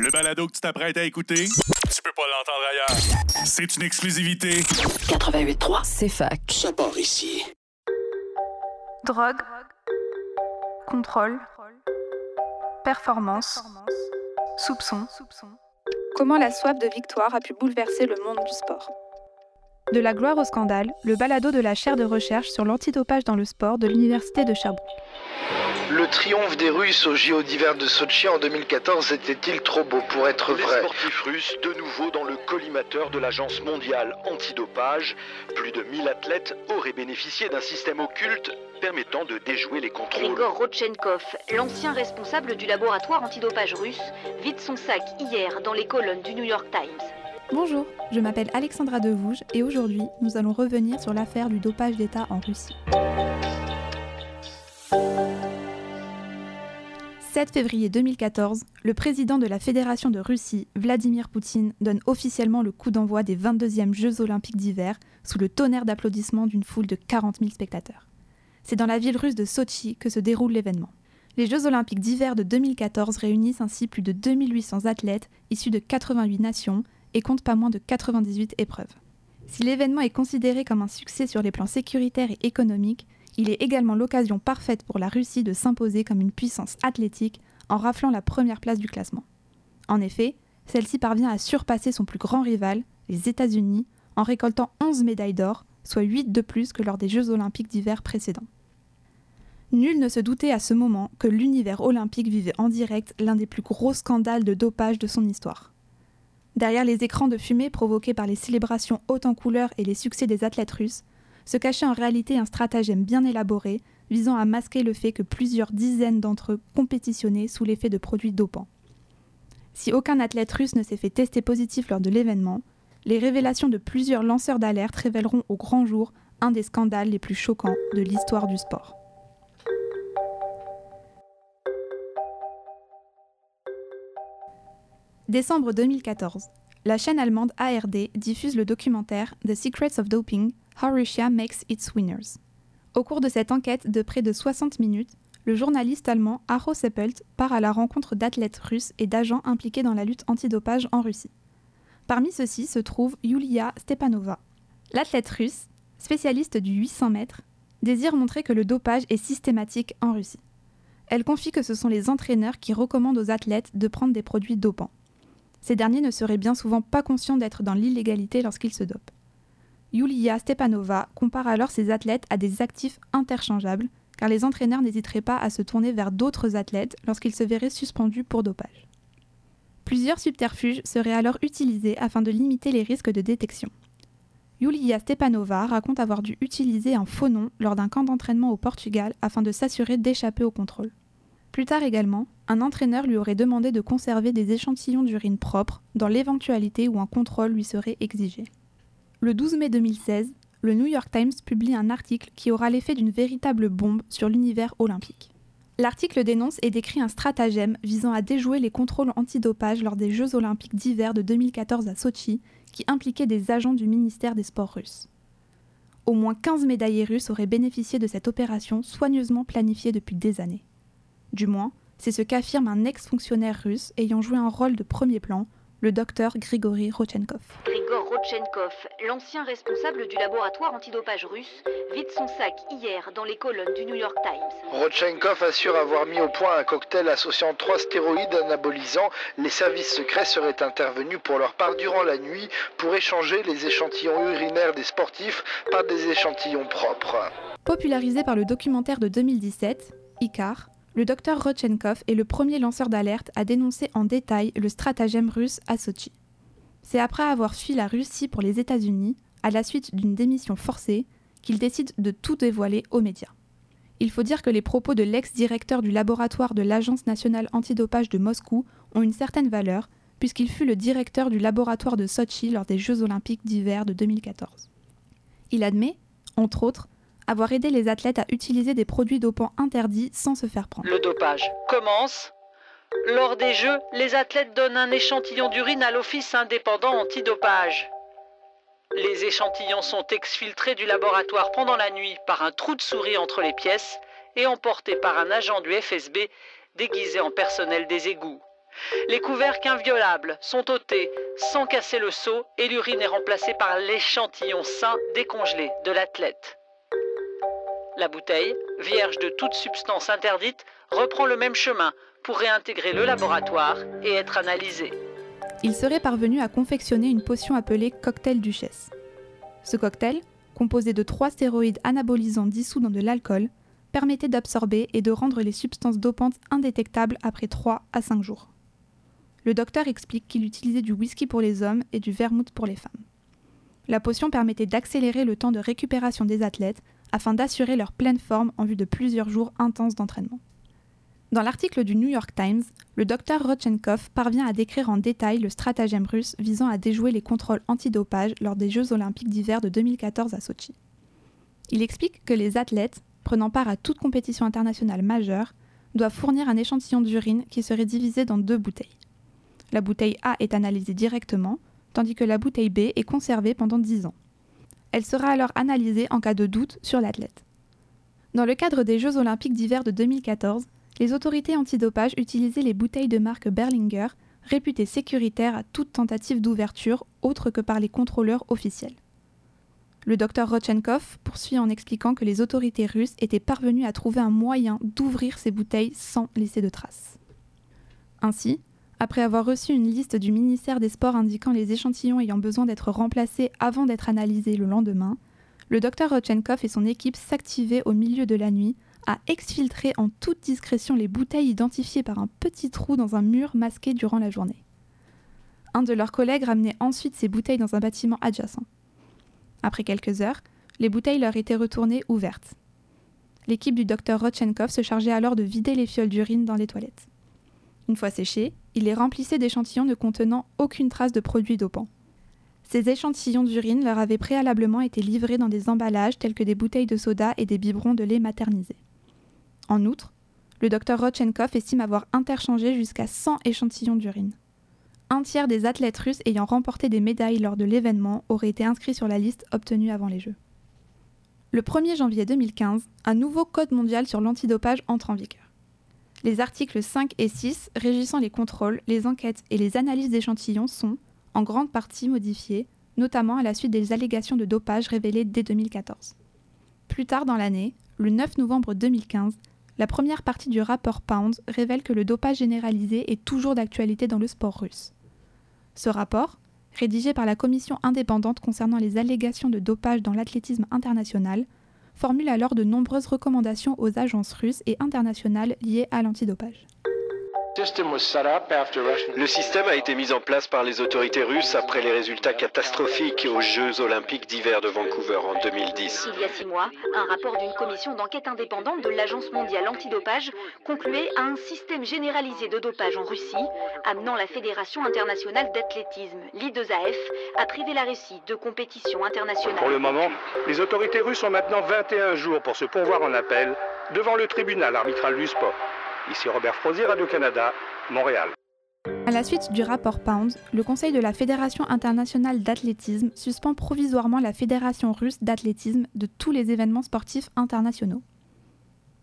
Le balado que tu t'apprêtes à écouter, tu peux pas l'entendre ailleurs. C'est une exclusivité. 88.3, C'est fac. ça part ici. Drogue, contrôle, performance, soupçon. Comment la soif de victoire a pu bouleverser le monde du sport? De la gloire au scandale, le balado de la chaire de recherche sur l'antidopage dans le sport de l'Université de Sherbrooke. Le triomphe des Russes aux JO d'hiver de Sochi en 2014 était-il trop beau pour être Les vrai? sportifs russes, de nouveau dans le collimateur de l'Agence mondiale antidopage. Plus de 1000 athlètes auraient bénéficié d'un système occulte permettant de déjouer les contrôles. Grigor Rodchenkov, l'ancien responsable du laboratoire antidopage russe, vide son sac hier dans les colonnes du New York Times. Bonjour, je m'appelle Alexandra Devouge et aujourd'hui, nous allons revenir sur l'affaire du dopage d'État en Russie. 7 février 2014, le président de la Fédération de Russie, Vladimir Poutine, donne officiellement le coup d'envoi des 22e Jeux olympiques d'hiver sous le tonnerre d'applaudissements d'une foule de 40 000 spectateurs. C'est dans la ville russe de Sochi que se déroule l'événement. Les Jeux olympiques d'hiver de 2014 réunissent ainsi plus de 2800 athlètes issus de 88 nations et comptent pas moins de 98 épreuves. Si l'événement est considéré comme un succès sur les plans sécuritaires et économiques, il est également l'occasion parfaite pour la Russie de s'imposer comme une puissance athlétique en raflant la première place du classement. En effet, celle-ci parvient à surpasser son plus grand rival, les États-Unis, en récoltant 11 médailles d'or, soit 8 de plus que lors des Jeux olympiques d'hiver précédents. Nul ne se doutait à ce moment que l'univers olympique vivait en direct l'un des plus gros scandales de dopage de son histoire. Derrière les écrans de fumée provoqués par les célébrations hautes en couleurs et les succès des athlètes russes, se cachait en réalité un stratagème bien élaboré visant à masquer le fait que plusieurs dizaines d'entre eux compétitionnaient sous l'effet de produits dopants. Si aucun athlète russe ne s'est fait tester positif lors de l'événement, les révélations de plusieurs lanceurs d'alerte révéleront au grand jour un des scandales les plus choquants de l'histoire du sport. Décembre 2014. La chaîne allemande ARD diffuse le documentaire The Secrets of Doping How Russia Makes Its Winners. Au cours de cette enquête de près de 60 minutes, le journaliste allemand Arro Seppelt part à la rencontre d'athlètes russes et d'agents impliqués dans la lutte antidopage en Russie. Parmi ceux-ci se trouve Yulia Stepanova. L'athlète russe, spécialiste du 800 mètres, désire montrer que le dopage est systématique en Russie. Elle confie que ce sont les entraîneurs qui recommandent aux athlètes de prendre des produits dopants. Ces derniers ne seraient bien souvent pas conscients d'être dans l'illégalité lorsqu'ils se dopent. Yulia Stepanova compare alors ses athlètes à des actifs interchangeables, car les entraîneurs n'hésiteraient pas à se tourner vers d'autres athlètes lorsqu'ils se verraient suspendus pour dopage. Plusieurs subterfuges seraient alors utilisés afin de limiter les risques de détection. Yulia Stepanova raconte avoir dû utiliser un faux nom lors d'un camp d'entraînement au Portugal afin de s'assurer d'échapper au contrôle. Plus tard également, un entraîneur lui aurait demandé de conserver des échantillons d'urine propres dans l'éventualité où un contrôle lui serait exigé. Le 12 mai 2016, le New York Times publie un article qui aura l'effet d'une véritable bombe sur l'univers olympique. L'article dénonce et décrit un stratagème visant à déjouer les contrôles antidopage lors des Jeux olympiques d'hiver de 2014 à Sochi qui impliquaient des agents du ministère des Sports russes. Au moins 15 médaillés russes auraient bénéficié de cette opération soigneusement planifiée depuis des années. Du moins, c'est ce qu'affirme un ex-fonctionnaire russe ayant joué un rôle de premier plan, le docteur Grigory Rodchenkov. Rodchenkov, l'ancien responsable du laboratoire antidopage russe, vide son sac hier dans les colonnes du New York Times. Rodchenkov assure avoir mis au point un cocktail associant trois stéroïdes anabolisants. Les services secrets seraient intervenus pour leur part durant la nuit pour échanger les échantillons urinaires des sportifs par des échantillons propres. Popularisé par le documentaire de 2017, Icar, le docteur Rodchenkov est le premier lanceur d'alerte à dénoncer en détail le stratagème russe à Sochi. C'est après avoir fui la Russie pour les États-Unis, à la suite d'une démission forcée, qu'il décide de tout dévoiler aux médias. Il faut dire que les propos de l'ex-directeur du laboratoire de l'Agence nationale antidopage de Moscou ont une certaine valeur, puisqu'il fut le directeur du laboratoire de Sochi lors des Jeux olympiques d'hiver de 2014. Il admet, entre autres, avoir aidé les athlètes à utiliser des produits dopants interdits sans se faire prendre. Le dopage commence. Lors des Jeux, les athlètes donnent un échantillon d'urine à l'Office indépendant antidopage. Les échantillons sont exfiltrés du laboratoire pendant la nuit par un trou de souris entre les pièces et emportés par un agent du FSB déguisé en personnel des égouts. Les couvercles inviolables sont ôtés sans casser le seau et l'urine est remplacée par l'échantillon sain décongelé de l'athlète. La bouteille, vierge de toute substance interdite, reprend le même chemin pour réintégrer le laboratoire et être analysée. Il serait parvenu à confectionner une potion appelée cocktail duchesse. Ce cocktail, composé de trois stéroïdes anabolisants dissous dans de l'alcool, permettait d'absorber et de rendre les substances dopantes indétectables après 3 à 5 jours. Le docteur explique qu'il utilisait du whisky pour les hommes et du vermouth pour les femmes. La potion permettait d'accélérer le temps de récupération des athlètes afin d'assurer leur pleine forme en vue de plusieurs jours intenses d'entraînement. Dans l'article du New York Times, le docteur Rodchenkov parvient à décrire en détail le stratagème russe visant à déjouer les contrôles antidopage lors des Jeux olympiques d'hiver de 2014 à Sochi. Il explique que les athlètes, prenant part à toute compétition internationale majeure, doivent fournir un échantillon d'urine qui serait divisé dans deux bouteilles. La bouteille A est analysée directement, tandis que la bouteille B est conservée pendant 10 ans. Elle sera alors analysée en cas de doute sur l'athlète. Dans le cadre des Jeux olympiques d'hiver de 2014, les autorités antidopage utilisaient les bouteilles de marque Berlinger, réputées sécuritaires à toute tentative d'ouverture autre que par les contrôleurs officiels. Le docteur Rodchenkov poursuit en expliquant que les autorités russes étaient parvenues à trouver un moyen d'ouvrir ces bouteilles sans laisser de traces. Ainsi, après avoir reçu une liste du ministère des Sports indiquant les échantillons ayant besoin d'être remplacés avant d'être analysés le lendemain, le docteur Rodchenkov et son équipe s'activaient au milieu de la nuit à exfiltrer en toute discrétion les bouteilles identifiées par un petit trou dans un mur masqué durant la journée. Un de leurs collègues ramenait ensuite ces bouteilles dans un bâtiment adjacent. Après quelques heures, les bouteilles leur étaient retournées ouvertes. L'équipe du docteur Rodchenkov se chargeait alors de vider les fioles d'urine dans les toilettes. Une fois séchées, il les remplissait d'échantillons ne contenant aucune trace de produits dopants. Ces échantillons d'urine leur avaient préalablement été livrés dans des emballages tels que des bouteilles de soda et des biberons de lait maternisé. En outre, le docteur Rodchenkov estime avoir interchangé jusqu'à 100 échantillons d'urine. Un tiers des athlètes russes ayant remporté des médailles lors de l'événement auraient été inscrits sur la liste obtenue avant les Jeux. Le 1er janvier 2015, un nouveau code mondial sur l'antidopage entre en vigueur. Les articles 5 et 6 régissant les contrôles, les enquêtes et les analyses d'échantillons sont, en grande partie, modifiés, notamment à la suite des allégations de dopage révélées dès 2014. Plus tard dans l'année, le 9 novembre 2015, la première partie du rapport Pound révèle que le dopage généralisé est toujours d'actualité dans le sport russe. Ce rapport, rédigé par la commission indépendante concernant les allégations de dopage dans l'athlétisme international, formule alors de nombreuses recommandations aux agences russes et internationales liées à l'antidopage. Le système a été mis en place par les autorités russes après les résultats catastrophiques aux Jeux olympiques d'hiver de Vancouver en 2010. Il y a six mois, un rapport d'une commission d'enquête indépendante de l'Agence mondiale antidopage concluait à un système généralisé de dopage en Russie, amenant la Fédération internationale d'athlétisme, l'I2AF, à priver la Russie de compétitions internationales. Pour le moment, les autorités russes ont maintenant 21 jours pour se pourvoir en appel devant le tribunal arbitral du sport. Ici Robert Frozier, Radio-Canada, Montréal. À la suite du rapport Pound, le Conseil de la Fédération internationale d'athlétisme suspend provisoirement la Fédération russe d'athlétisme de tous les événements sportifs internationaux.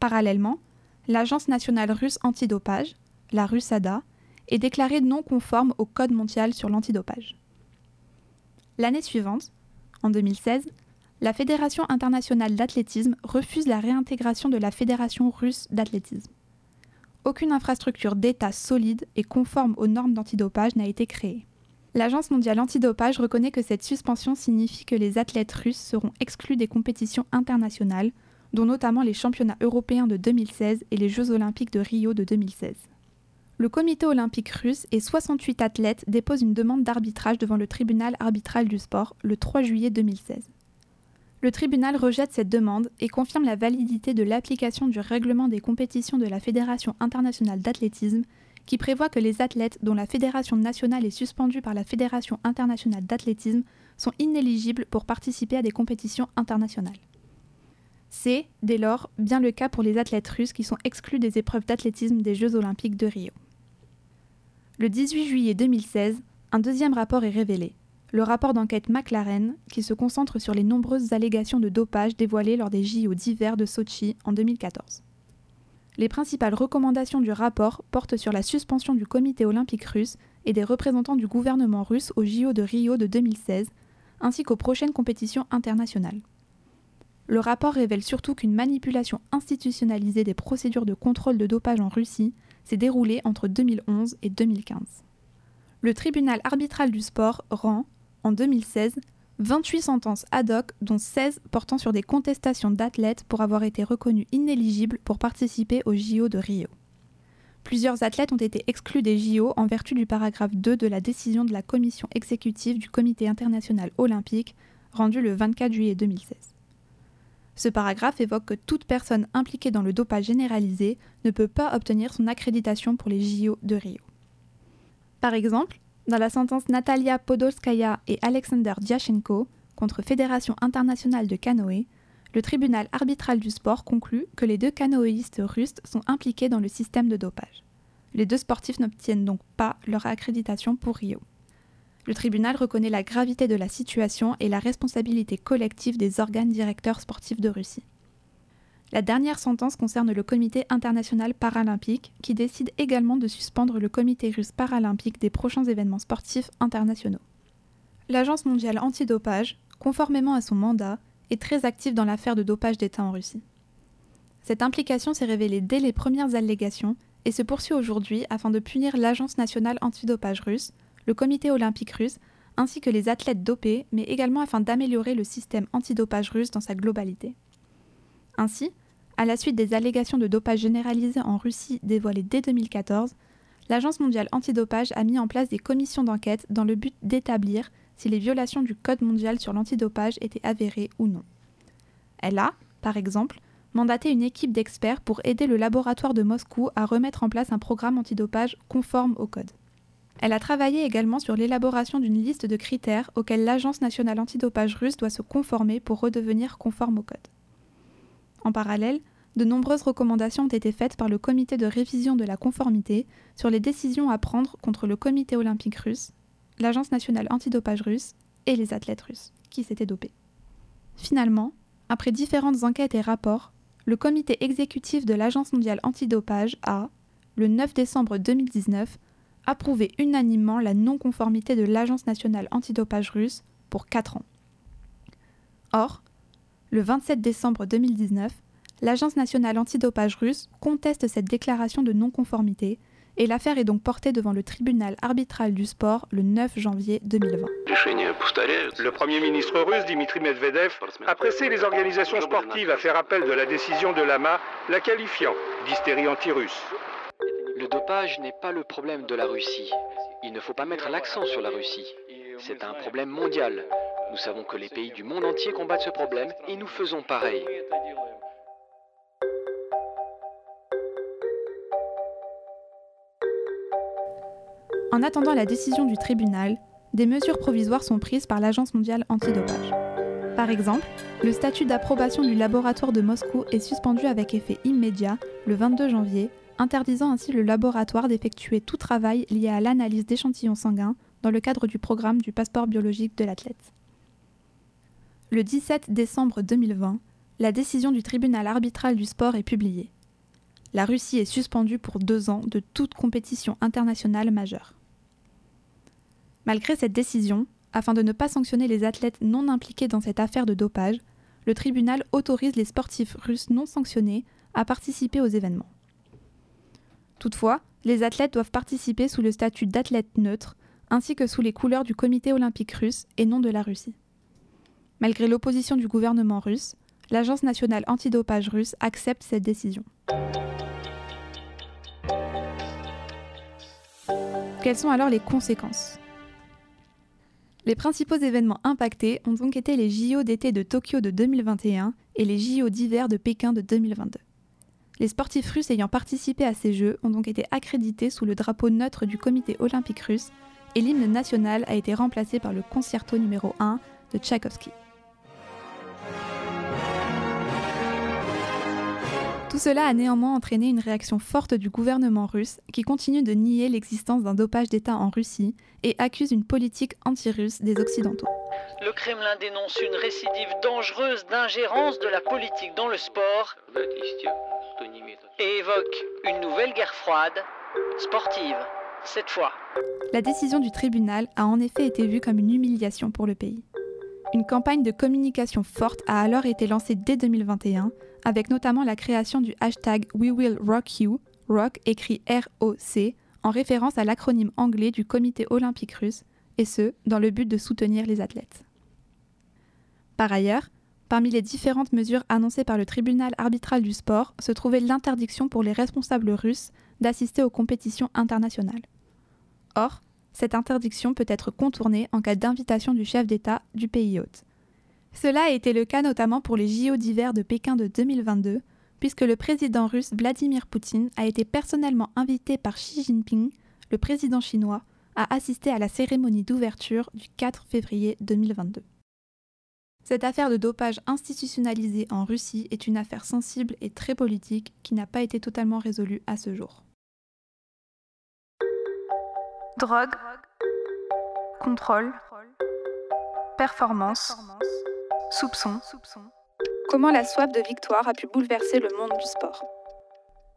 Parallèlement, l'Agence nationale russe antidopage, la RUSADA, est déclarée non conforme au Code mondial sur l'antidopage. L'année suivante, en 2016, la Fédération internationale d'athlétisme refuse la réintégration de la Fédération russe d'athlétisme aucune infrastructure d'État solide et conforme aux normes d'antidopage n'a été créée. L'Agence mondiale antidopage reconnaît que cette suspension signifie que les athlètes russes seront exclus des compétitions internationales, dont notamment les championnats européens de 2016 et les Jeux olympiques de Rio de 2016. Le comité olympique russe et 68 athlètes déposent une demande d'arbitrage devant le tribunal arbitral du sport le 3 juillet 2016. Le tribunal rejette cette demande et confirme la validité de l'application du règlement des compétitions de la Fédération internationale d'athlétisme qui prévoit que les athlètes dont la fédération nationale est suspendue par la Fédération internationale d'athlétisme sont inéligibles pour participer à des compétitions internationales. C'est, dès lors, bien le cas pour les athlètes russes qui sont exclus des épreuves d'athlétisme des Jeux olympiques de Rio. Le 18 juillet 2016, un deuxième rapport est révélé le rapport d'enquête McLaren, qui se concentre sur les nombreuses allégations de dopage dévoilées lors des JO d'hiver de Sochi en 2014. Les principales recommandations du rapport portent sur la suspension du comité olympique russe et des représentants du gouvernement russe au JO de Rio de 2016, ainsi qu'aux prochaines compétitions internationales. Le rapport révèle surtout qu'une manipulation institutionnalisée des procédures de contrôle de dopage en Russie s'est déroulée entre 2011 et 2015. Le tribunal arbitral du sport rend, en 2016, 28 sentences ad hoc, dont 16 portant sur des contestations d'athlètes pour avoir été reconnus inéligibles pour participer au JO de Rio. Plusieurs athlètes ont été exclus des JO en vertu du paragraphe 2 de la décision de la commission exécutive du Comité international olympique rendue le 24 juillet 2016. Ce paragraphe évoque que toute personne impliquée dans le dopage généralisé ne peut pas obtenir son accréditation pour les JO de Rio. Par exemple, dans la sentence Natalia Podolskaya et Alexander Diachenko contre Fédération internationale de canoë, le tribunal arbitral du sport conclut que les deux canoïstes russes sont impliqués dans le système de dopage. Les deux sportifs n'obtiennent donc pas leur accréditation pour Rio. Le tribunal reconnaît la gravité de la situation et la responsabilité collective des organes directeurs sportifs de Russie. La dernière sentence concerne le Comité international paralympique, qui décide également de suspendre le Comité russe paralympique des prochains événements sportifs internationaux. L'Agence mondiale antidopage, conformément à son mandat, est très active dans l'affaire de dopage d'État en Russie. Cette implication s'est révélée dès les premières allégations et se poursuit aujourd'hui afin de punir l'Agence nationale antidopage russe, le Comité olympique russe, ainsi que les athlètes dopés, mais également afin d'améliorer le système antidopage russe dans sa globalité. Ainsi, à la suite des allégations de dopage généralisées en Russie dévoilées dès 2014, l'Agence mondiale antidopage a mis en place des commissions d'enquête dans le but d'établir si les violations du Code mondial sur l'antidopage étaient avérées ou non. Elle a, par exemple, mandaté une équipe d'experts pour aider le laboratoire de Moscou à remettre en place un programme antidopage conforme au Code. Elle a travaillé également sur l'élaboration d'une liste de critères auxquels l'Agence nationale antidopage russe doit se conformer pour redevenir conforme au Code. En parallèle, de nombreuses recommandations ont été faites par le comité de révision de la conformité sur les décisions à prendre contre le comité olympique russe, l'Agence nationale antidopage russe et les athlètes russes qui s'étaient dopés. Finalement, après différentes enquêtes et rapports, le comité exécutif de l'Agence mondiale antidopage a, le 9 décembre 2019, approuvé unanimement la non-conformité de l'Agence nationale antidopage russe pour 4 ans. Or, le 27 décembre 2019, l'Agence nationale antidopage russe conteste cette déclaration de non-conformité et l'affaire est donc portée devant le tribunal arbitral du sport le 9 janvier 2020. Le Premier ministre russe Dimitri Medvedev a pressé les organisations sportives à faire appel de la décision de l'AMA, la qualifiant d'hystérie anti-russe. Le dopage n'est pas le problème de la Russie. Il ne faut pas mettre l'accent sur la Russie. C'est un problème mondial. Nous savons que les pays du monde entier combattent ce problème et nous faisons pareil. En attendant la décision du tribunal, des mesures provisoires sont prises par l'Agence mondiale antidopage. Par exemple, le statut d'approbation du laboratoire de Moscou est suspendu avec effet immédiat le 22 janvier, interdisant ainsi le laboratoire d'effectuer tout travail lié à l'analyse d'échantillons sanguins dans le cadre du programme du passeport biologique de l'athlète. Le 17 décembre 2020, la décision du tribunal arbitral du sport est publiée. La Russie est suspendue pour deux ans de toute compétition internationale majeure. Malgré cette décision, afin de ne pas sanctionner les athlètes non impliqués dans cette affaire de dopage, le tribunal autorise les sportifs russes non sanctionnés à participer aux événements. Toutefois, les athlètes doivent participer sous le statut d'athlète neutre, ainsi que sous les couleurs du comité olympique russe et non de la Russie. Malgré l'opposition du gouvernement russe, l'Agence nationale antidopage russe accepte cette décision. Quelles sont alors les conséquences? Les principaux événements impactés ont donc été les JO d'été de Tokyo de 2021 et les JO d'hiver de Pékin de 2022. Les sportifs russes ayant participé à ces Jeux ont donc été accrédités sous le drapeau neutre du comité olympique russe et l'hymne national a été remplacé par le concerto numéro 1 de Tchaïkovski. Tout cela a néanmoins entraîné une réaction forte du gouvernement russe qui continue de nier l'existence d'un dopage d'État en Russie et accuse une politique anti-russe des Occidentaux. le Kremlin dénonce une récidive dangereuse d'ingérence de la politique dans le sport et évoque une nouvelle guerre froide, sportive, cette fois. La décision du tribunal a en effet été vue comme une humiliation pour le pays. Une campagne de communication forte a alors été lancée dès 2021, avec notamment la création du hashtag We Will Rock écrit R-O-C, en référence à l'acronyme anglais du comité olympique russe, et ce, dans le but de soutenir les athlètes. Par ailleurs, parmi les différentes mesures annoncées par le tribunal arbitral du sport se trouvait l'interdiction pour les responsables russes d'assister aux compétitions internationales. Or, cette interdiction peut être contournée en cas d'invitation du chef d'État du pays hôte. Cela a été le cas notamment pour les JO d'hiver de Pékin de 2022, puisque le président russe Vladimir Poutine a été personnellement invité par Xi Jinping, le président chinois, à assister à la cérémonie d'ouverture du 4 février 2022. Cette affaire de dopage institutionnalisée en Russie est une affaire sensible et très politique qui n'a pas été totalement résolue à ce jour. Drogue, contrôle, performance, soupçon. Comment la soif de victoire a pu bouleverser le monde du sport?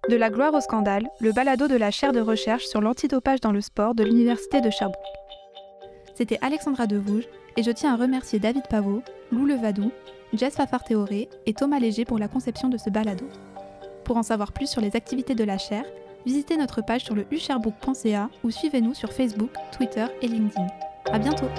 De la gloire au scandale, le balado de la chaire de recherche sur l'antidopage dans le sport de l'Université de Sherbrooke. C'était Alexandra Devouge et je tiens à remercier David Pavot, Lou Levadou, Jess Fafar-Théoré et Thomas Léger pour la conception de ce balado. Pour en savoir plus sur les activités de la chaire, visitez notre page sur le usherbook.ca ou suivez-nous sur Facebook, Twitter et LinkedIn. À bientôt!